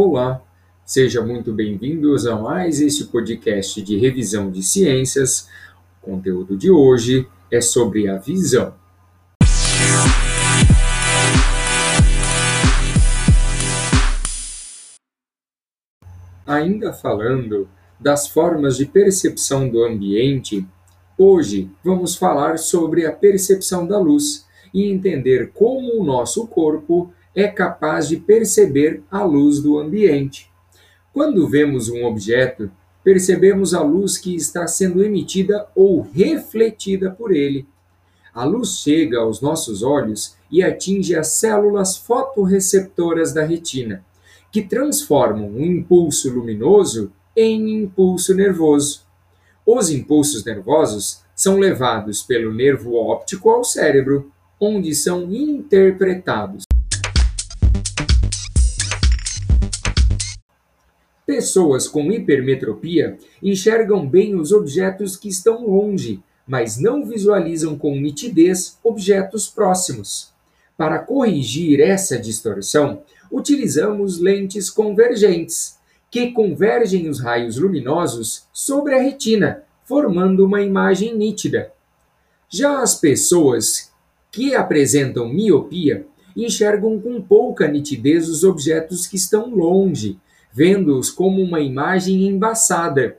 Olá, seja muito bem-vindos a mais este podcast de revisão de ciências. O conteúdo de hoje é sobre a visão. Ainda falando das formas de percepção do ambiente, hoje vamos falar sobre a percepção da luz e entender como o nosso corpo é capaz de perceber a luz do ambiente. Quando vemos um objeto, percebemos a luz que está sendo emitida ou refletida por ele. A luz chega aos nossos olhos e atinge as células fotorreceptoras da retina, que transformam um impulso luminoso em impulso nervoso. Os impulsos nervosos são levados pelo nervo óptico ao cérebro, onde são interpretados. Pessoas com hipermetropia enxergam bem os objetos que estão longe, mas não visualizam com nitidez objetos próximos. Para corrigir essa distorção, utilizamos lentes convergentes, que convergem os raios luminosos sobre a retina, formando uma imagem nítida. Já as pessoas que apresentam miopia enxergam com pouca nitidez os objetos que estão longe, vendo-os como uma imagem embaçada.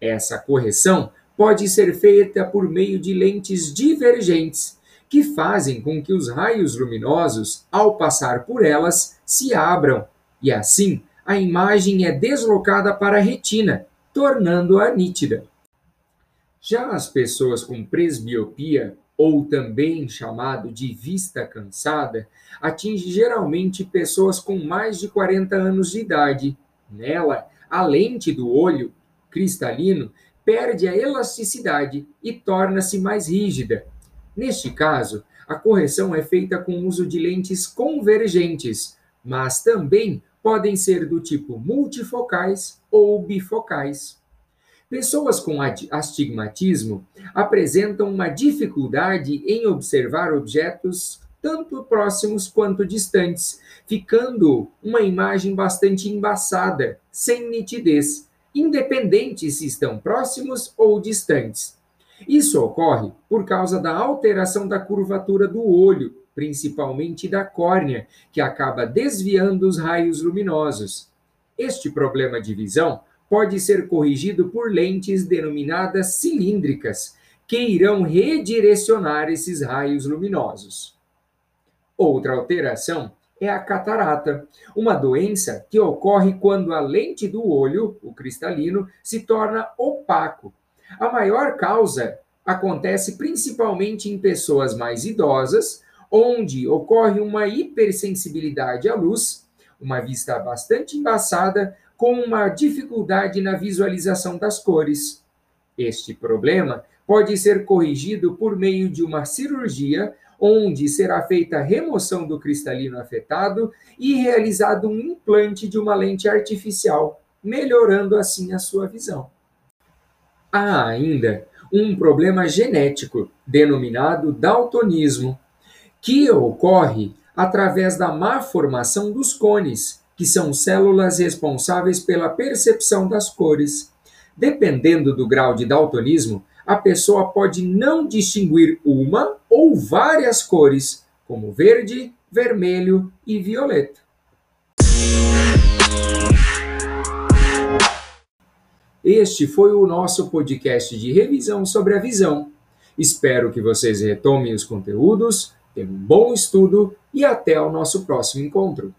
Essa correção pode ser feita por meio de lentes divergentes, que fazem com que os raios luminosos, ao passar por elas, se abram, e assim a imagem é deslocada para a retina, tornando-a nítida. Já as pessoas com presbiopia, ou também chamado de vista cansada, atinge geralmente pessoas com mais de 40 anos de idade. Nela, a lente do olho cristalino perde a elasticidade e torna-se mais rígida. Neste caso, a correção é feita com uso de lentes convergentes, mas também podem ser do tipo multifocais ou bifocais. Pessoas com astigmatismo apresentam uma dificuldade em observar objetos tanto próximos quanto distantes, ficando uma imagem bastante embaçada, sem nitidez, independente se estão próximos ou distantes. Isso ocorre por causa da alteração da curvatura do olho, principalmente da córnea, que acaba desviando os raios luminosos. Este problema de visão pode ser corrigido por lentes denominadas cilíndricas, que irão redirecionar esses raios luminosos. Outra alteração é a catarata, uma doença que ocorre quando a lente do olho, o cristalino, se torna opaco. A maior causa acontece principalmente em pessoas mais idosas, onde ocorre uma hipersensibilidade à luz, uma vista bastante embaçada, com uma dificuldade na visualização das cores. Este problema pode ser corrigido por meio de uma cirurgia, onde será feita a remoção do cristalino afetado e realizado um implante de uma lente artificial, melhorando assim a sua visão. Há ainda um problema genético, denominado daltonismo, que ocorre através da má formação dos cones, que são células responsáveis pela percepção das cores. Dependendo do grau de daltonismo, a pessoa pode não distinguir uma ou várias cores, como verde, vermelho e violeta. Este foi o nosso podcast de revisão sobre a visão. Espero que vocês retomem os conteúdos, tenham um bom estudo e até o nosso próximo encontro.